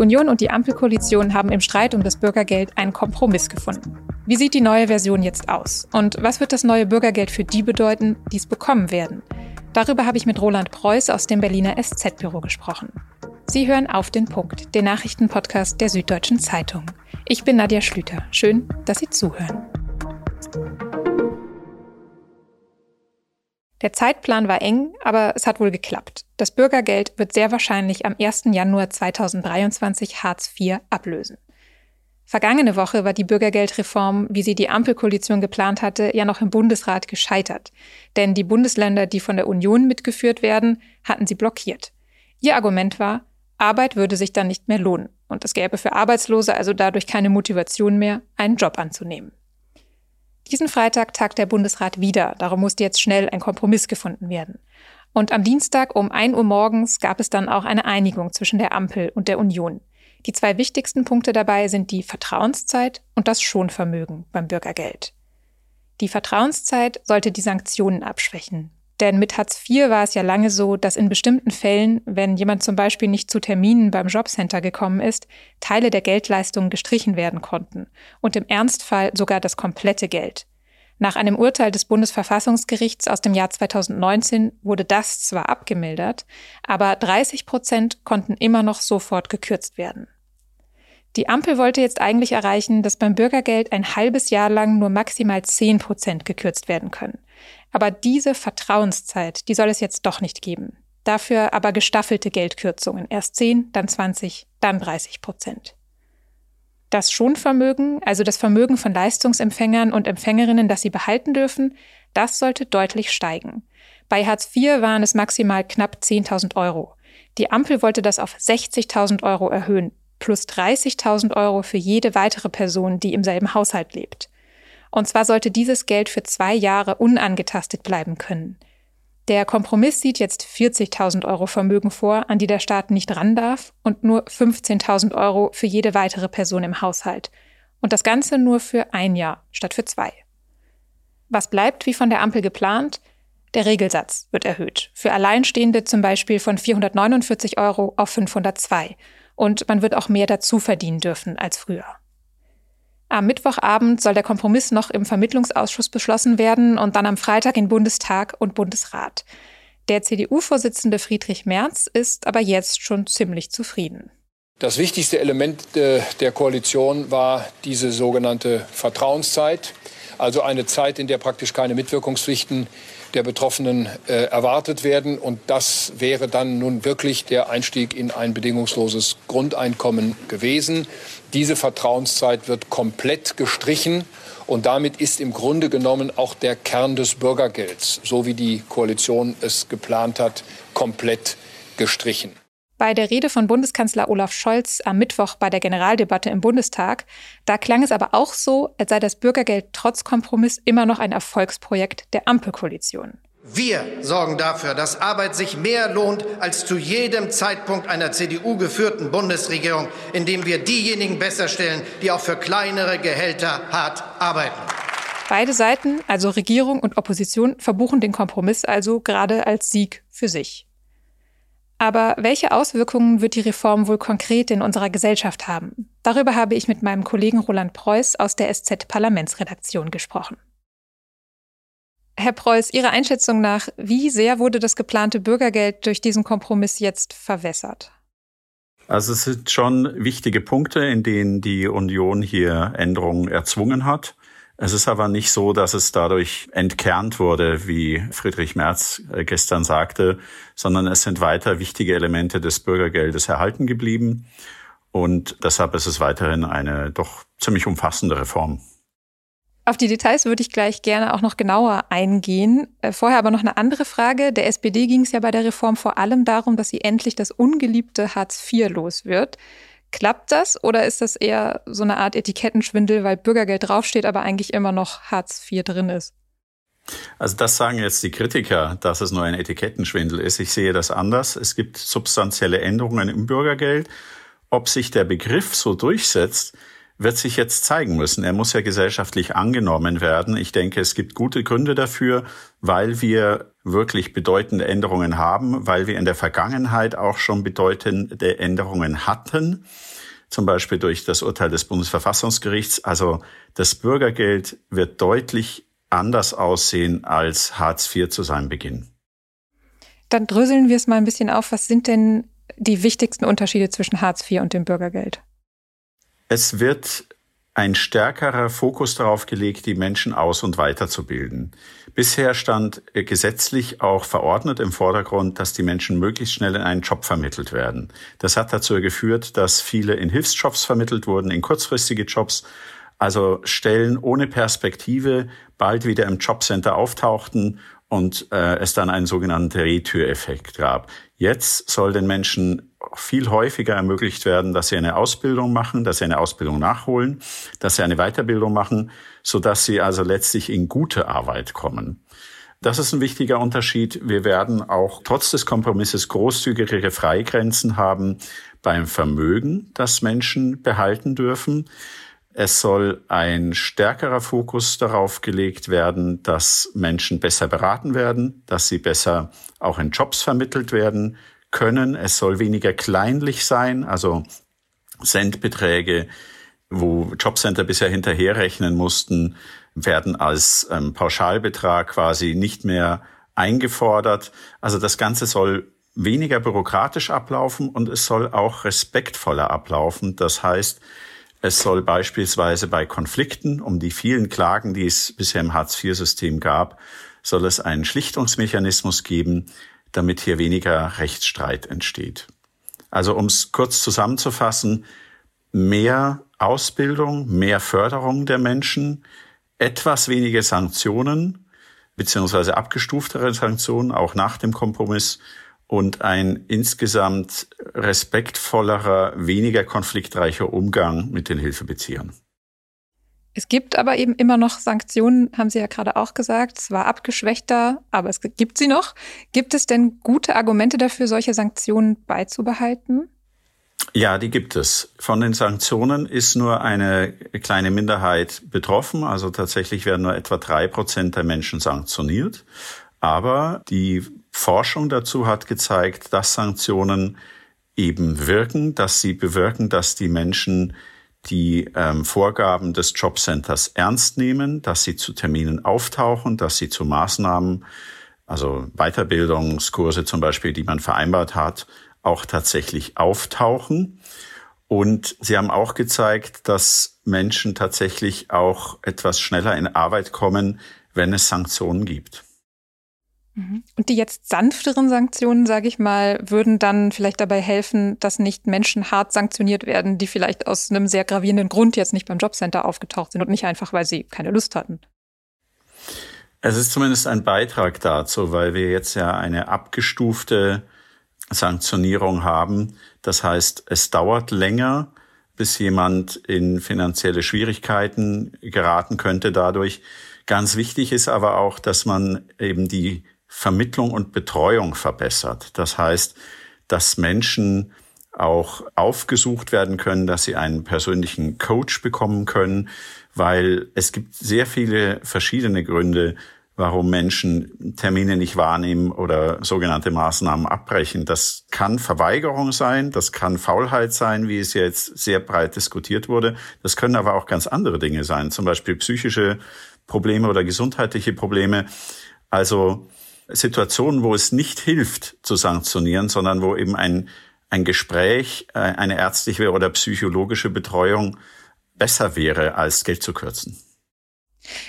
Union und die Ampelkoalition haben im Streit um das Bürgergeld einen Kompromiss gefunden. Wie sieht die neue Version jetzt aus? Und was wird das neue Bürgergeld für die bedeuten, die es bekommen werden? Darüber habe ich mit Roland Preuß aus dem Berliner SZ-Büro gesprochen. Sie hören auf den Punkt, den Nachrichtenpodcast der Süddeutschen Zeitung. Ich bin Nadja Schlüter. Schön, dass Sie zuhören. Der Zeitplan war eng, aber es hat wohl geklappt. Das Bürgergeld wird sehr wahrscheinlich am 1. Januar 2023 Hartz IV ablösen. Vergangene Woche war die Bürgergeldreform, wie sie die Ampelkoalition geplant hatte, ja noch im Bundesrat gescheitert. Denn die Bundesländer, die von der Union mitgeführt werden, hatten sie blockiert. Ihr Argument war, Arbeit würde sich dann nicht mehr lohnen und es gäbe für Arbeitslose also dadurch keine Motivation mehr, einen Job anzunehmen. Diesen Freitag tagt der Bundesrat wieder, darum musste jetzt schnell ein Kompromiss gefunden werden. Und am Dienstag um 1 Uhr morgens gab es dann auch eine Einigung zwischen der Ampel und der Union. Die zwei wichtigsten Punkte dabei sind die Vertrauenszeit und das Schonvermögen beim Bürgergeld. Die Vertrauenszeit sollte die Sanktionen abschwächen. Denn mit Hartz IV war es ja lange so, dass in bestimmten Fällen, wenn jemand zum Beispiel nicht zu Terminen beim Jobcenter gekommen ist, Teile der Geldleistung gestrichen werden konnten und im Ernstfall sogar das komplette Geld. Nach einem Urteil des Bundesverfassungsgerichts aus dem Jahr 2019 wurde das zwar abgemildert, aber 30 Prozent konnten immer noch sofort gekürzt werden. Die Ampel wollte jetzt eigentlich erreichen, dass beim Bürgergeld ein halbes Jahr lang nur maximal 10 Prozent gekürzt werden können. Aber diese Vertrauenszeit, die soll es jetzt doch nicht geben. Dafür aber gestaffelte Geldkürzungen. Erst 10, dann 20, dann 30 Prozent. Das Schonvermögen, also das Vermögen von Leistungsempfängern und Empfängerinnen, das sie behalten dürfen, das sollte deutlich steigen. Bei Hartz IV waren es maximal knapp 10.000 Euro. Die Ampel wollte das auf 60.000 Euro erhöhen, plus 30.000 Euro für jede weitere Person, die im selben Haushalt lebt. Und zwar sollte dieses Geld für zwei Jahre unangetastet bleiben können. Der Kompromiss sieht jetzt 40.000 Euro Vermögen vor, an die der Staat nicht ran darf, und nur 15.000 Euro für jede weitere Person im Haushalt. Und das Ganze nur für ein Jahr statt für zwei. Was bleibt wie von der Ampel geplant? Der Regelsatz wird erhöht. Für Alleinstehende zum Beispiel von 449 Euro auf 502. Und man wird auch mehr dazu verdienen dürfen als früher. Am Mittwochabend soll der Kompromiss noch im Vermittlungsausschuss beschlossen werden und dann am Freitag in Bundestag und Bundesrat. Der CDU-Vorsitzende Friedrich Merz ist aber jetzt schon ziemlich zufrieden. Das wichtigste Element äh, der Koalition war diese sogenannte Vertrauenszeit, also eine Zeit, in der praktisch keine Mitwirkungspflichten der Betroffenen äh, erwartet werden. Und das wäre dann nun wirklich der Einstieg in ein bedingungsloses Grundeinkommen gewesen. Diese Vertrauenszeit wird komplett gestrichen. Und damit ist im Grunde genommen auch der Kern des Bürgergelds, so wie die Koalition es geplant hat, komplett gestrichen. Bei der Rede von Bundeskanzler Olaf Scholz am Mittwoch bei der Generaldebatte im Bundestag, da klang es aber auch so, als sei das Bürgergeld trotz Kompromiss immer noch ein Erfolgsprojekt der Ampelkoalition. Wir sorgen dafür, dass Arbeit sich mehr lohnt als zu jedem Zeitpunkt einer CDU geführten Bundesregierung, indem wir diejenigen besser stellen, die auch für kleinere Gehälter hart arbeiten. Beide Seiten, also Regierung und Opposition, verbuchen den Kompromiss also gerade als Sieg für sich. Aber welche Auswirkungen wird die Reform wohl konkret in unserer Gesellschaft haben? Darüber habe ich mit meinem Kollegen Roland Preuß aus der SZ-Parlamentsredaktion gesprochen. Herr Preuß, Ihrer Einschätzung nach, wie sehr wurde das geplante Bürgergeld durch diesen Kompromiss jetzt verwässert? Also es sind schon wichtige Punkte, in denen die Union hier Änderungen erzwungen hat. Es ist aber nicht so, dass es dadurch entkernt wurde, wie Friedrich Merz äh, gestern sagte, sondern es sind weiter wichtige Elemente des Bürgergeldes erhalten geblieben. Und deshalb ist es weiterhin eine doch ziemlich umfassende Reform. Auf die Details würde ich gleich gerne auch noch genauer eingehen. Äh, vorher aber noch eine andere Frage. Der SPD ging es ja bei der Reform vor allem darum, dass sie endlich das ungeliebte Hartz IV los wird. Klappt das oder ist das eher so eine Art Etikettenschwindel, weil Bürgergeld draufsteht, aber eigentlich immer noch Hartz IV drin ist? Also das sagen jetzt die Kritiker, dass es nur ein Etikettenschwindel ist. Ich sehe das anders. Es gibt substanzielle Änderungen im Bürgergeld. Ob sich der Begriff so durchsetzt, wird sich jetzt zeigen müssen. Er muss ja gesellschaftlich angenommen werden. Ich denke, es gibt gute Gründe dafür, weil wir wirklich bedeutende Änderungen haben, weil wir in der Vergangenheit auch schon bedeutende Änderungen hatten, zum Beispiel durch das Urteil des Bundesverfassungsgerichts. Also das Bürgergeld wird deutlich anders aussehen als Hartz IV zu seinem Beginn. Dann dröseln wir es mal ein bisschen auf. Was sind denn die wichtigsten Unterschiede zwischen Hartz IV und dem Bürgergeld? Es wird ein stärkerer Fokus darauf gelegt, die Menschen aus- und weiterzubilden. Bisher stand gesetzlich auch verordnet im Vordergrund, dass die Menschen möglichst schnell in einen Job vermittelt werden. Das hat dazu geführt, dass viele in Hilfsjobs vermittelt wurden, in kurzfristige Jobs, also Stellen ohne Perspektive bald wieder im Jobcenter auftauchten und äh, es dann einen sogenannten Drehtüreffekt gab. Jetzt soll den Menschen viel häufiger ermöglicht werden, dass sie eine Ausbildung machen, dass sie eine Ausbildung nachholen, dass sie eine Weiterbildung machen, so dass sie also letztlich in gute Arbeit kommen. Das ist ein wichtiger Unterschied. Wir werden auch trotz des Kompromisses großzügigere Freigrenzen haben beim Vermögen, das Menschen behalten dürfen. Es soll ein stärkerer Fokus darauf gelegt werden, dass Menschen besser beraten werden, dass sie besser auch in Jobs vermittelt werden können. Es soll weniger kleinlich sein, also Centbeträge, wo Jobcenter bisher hinterherrechnen mussten, werden als ähm, Pauschalbetrag quasi nicht mehr eingefordert. Also das Ganze soll weniger bürokratisch ablaufen und es soll auch respektvoller ablaufen. Das heißt, es soll beispielsweise bei Konflikten um die vielen Klagen, die es bisher im Hartz-IV-System gab, soll es einen Schlichtungsmechanismus geben, damit hier weniger Rechtsstreit entsteht. Also um es kurz zusammenzufassen, mehr Ausbildung, mehr Förderung der Menschen, etwas weniger Sanktionen beziehungsweise abgestuftere Sanktionen auch nach dem Kompromiss und ein insgesamt respektvollerer, weniger konfliktreicher Umgang mit den Hilfebeziehern. Es gibt aber eben immer noch Sanktionen, haben Sie ja gerade auch gesagt, zwar abgeschwächter, aber es gibt sie noch. Gibt es denn gute Argumente dafür, solche Sanktionen beizubehalten? Ja, die gibt es. Von den Sanktionen ist nur eine kleine Minderheit betroffen. Also tatsächlich werden nur etwa drei Prozent der Menschen sanktioniert. Aber die Forschung dazu hat gezeigt, dass Sanktionen eben wirken, dass sie bewirken, dass die Menschen die ähm, Vorgaben des Jobcenters ernst nehmen, dass sie zu Terminen auftauchen, dass sie zu Maßnahmen, also Weiterbildungskurse zum Beispiel, die man vereinbart hat, auch tatsächlich auftauchen. Und sie haben auch gezeigt, dass Menschen tatsächlich auch etwas schneller in Arbeit kommen, wenn es Sanktionen gibt. Mhm. Und die jetzt sanfteren Sanktionen, sage ich mal, würden dann vielleicht dabei helfen, dass nicht Menschen hart sanktioniert werden, die vielleicht aus einem sehr gravierenden Grund jetzt nicht beim Jobcenter aufgetaucht sind und nicht einfach, weil sie keine Lust hatten. Es ist zumindest ein Beitrag dazu, weil wir jetzt ja eine abgestufte Sanktionierung haben. Das heißt, es dauert länger, bis jemand in finanzielle Schwierigkeiten geraten könnte dadurch. Ganz wichtig ist aber auch, dass man eben die Vermittlung und Betreuung verbessert. Das heißt, dass Menschen auch aufgesucht werden können, dass sie einen persönlichen Coach bekommen können, weil es gibt sehr viele verschiedene Gründe, warum Menschen Termine nicht wahrnehmen oder sogenannte Maßnahmen abbrechen. Das kann Verweigerung sein, das kann Faulheit sein, wie es jetzt sehr breit diskutiert wurde. Das können aber auch ganz andere Dinge sein, zum Beispiel psychische Probleme oder gesundheitliche Probleme. Also Situationen, wo es nicht hilft zu sanktionieren, sondern wo eben ein, ein Gespräch, äh, eine ärztliche oder psychologische Betreuung besser wäre, als Geld zu kürzen.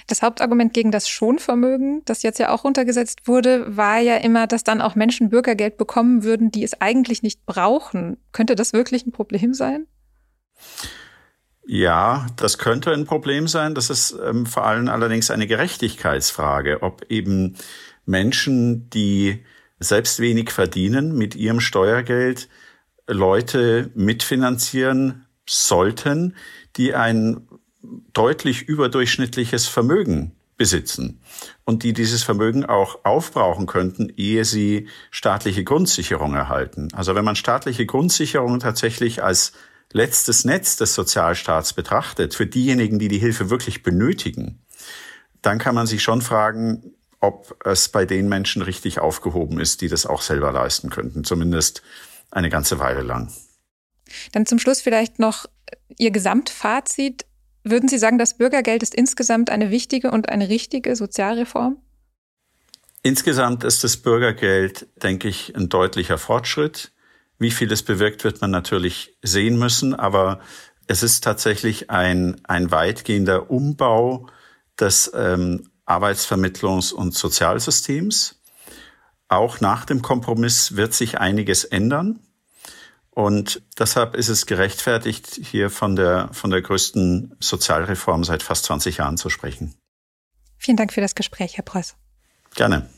Das Hauptargument gegen das Schonvermögen, das jetzt ja auch runtergesetzt wurde, war ja immer, dass dann auch Menschen Bürgergeld bekommen würden, die es eigentlich nicht brauchen. Könnte das wirklich ein Problem sein? Ja, das könnte ein Problem sein. Das ist ähm, vor allem allerdings eine Gerechtigkeitsfrage, ob eben Menschen, die selbst wenig verdienen, mit ihrem Steuergeld Leute mitfinanzieren sollten, die ein deutlich überdurchschnittliches Vermögen besitzen und die dieses Vermögen auch aufbrauchen könnten, ehe sie staatliche Grundsicherung erhalten. Also wenn man staatliche Grundsicherung tatsächlich als letztes Netz des Sozialstaats betrachtet, für diejenigen, die die Hilfe wirklich benötigen, dann kann man sich schon fragen, ob es bei den Menschen richtig aufgehoben ist, die das auch selber leisten könnten, zumindest eine ganze Weile lang. Dann zum Schluss vielleicht noch Ihr Gesamtfazit. Würden Sie sagen, das Bürgergeld ist insgesamt eine wichtige und eine richtige Sozialreform? Insgesamt ist das Bürgergeld, denke ich, ein deutlicher Fortschritt. Wie viel es bewirkt, wird man natürlich sehen müssen, aber es ist tatsächlich ein, ein weitgehender Umbau des ähm, Arbeitsvermittlungs- und Sozialsystems. Auch nach dem Kompromiss wird sich einiges ändern. Und deshalb ist es gerechtfertigt, hier von der, von der größten Sozialreform seit fast 20 Jahren zu sprechen. Vielen Dank für das Gespräch, Herr Preuß. Gerne.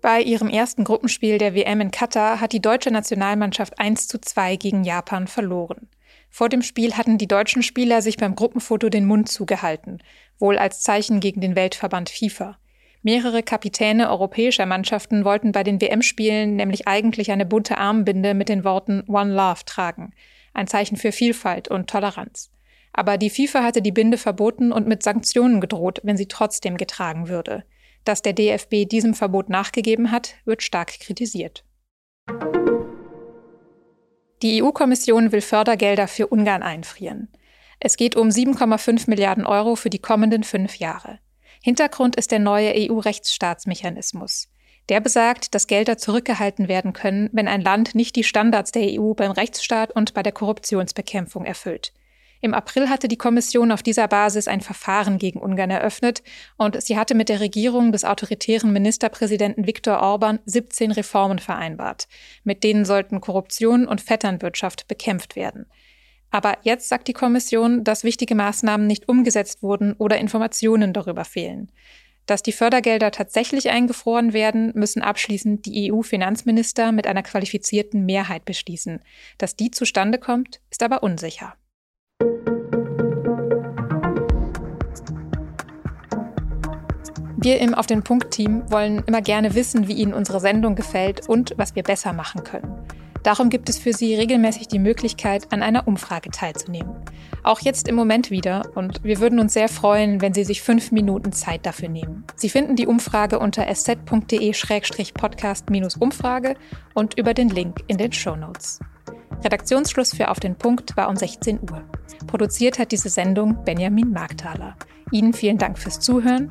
Bei ihrem ersten Gruppenspiel der WM in Katar hat die deutsche Nationalmannschaft 1 zu 2 gegen Japan verloren. Vor dem Spiel hatten die deutschen Spieler sich beim Gruppenfoto den Mund zugehalten, wohl als Zeichen gegen den Weltverband FIFA. Mehrere Kapitäne europäischer Mannschaften wollten bei den WM-Spielen nämlich eigentlich eine bunte Armbinde mit den Worten One Love tragen, ein Zeichen für Vielfalt und Toleranz. Aber die FIFA hatte die Binde verboten und mit Sanktionen gedroht, wenn sie trotzdem getragen würde. Dass der DFB diesem Verbot nachgegeben hat, wird stark kritisiert. Die EU-Kommission will Fördergelder für Ungarn einfrieren. Es geht um 7,5 Milliarden Euro für die kommenden fünf Jahre. Hintergrund ist der neue EU-Rechtsstaatsmechanismus. Der besagt, dass Gelder zurückgehalten werden können, wenn ein Land nicht die Standards der EU beim Rechtsstaat und bei der Korruptionsbekämpfung erfüllt. Im April hatte die Kommission auf dieser Basis ein Verfahren gegen Ungarn eröffnet und sie hatte mit der Regierung des autoritären Ministerpräsidenten Viktor Orban 17 Reformen vereinbart. Mit denen sollten Korruption und Vetternwirtschaft bekämpft werden. Aber jetzt sagt die Kommission, dass wichtige Maßnahmen nicht umgesetzt wurden oder Informationen darüber fehlen. Dass die Fördergelder tatsächlich eingefroren werden, müssen abschließend die EU-Finanzminister mit einer qualifizierten Mehrheit beschließen. Dass die zustande kommt, ist aber unsicher. Wir im Auf den Punkt-Team wollen immer gerne wissen, wie Ihnen unsere Sendung gefällt und was wir besser machen können. Darum gibt es für Sie regelmäßig die Möglichkeit, an einer Umfrage teilzunehmen. Auch jetzt im Moment wieder und wir würden uns sehr freuen, wenn Sie sich fünf Minuten Zeit dafür nehmen. Sie finden die Umfrage unter sz.de-podcast-umfrage und über den Link in den Show Notes. Redaktionsschluss für Auf den Punkt war um 16 Uhr. Produziert hat diese Sendung Benjamin Markthaler. Ihnen vielen Dank fürs Zuhören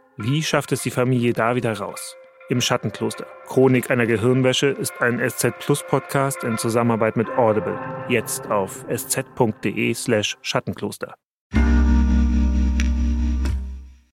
Wie schafft es die Familie da wieder raus? im Schattenkloster. Chronik einer Gehirnwäsche ist ein SZ Plus Podcast in Zusammenarbeit mit Audible. Jetzt auf sz.de slash Schattenkloster.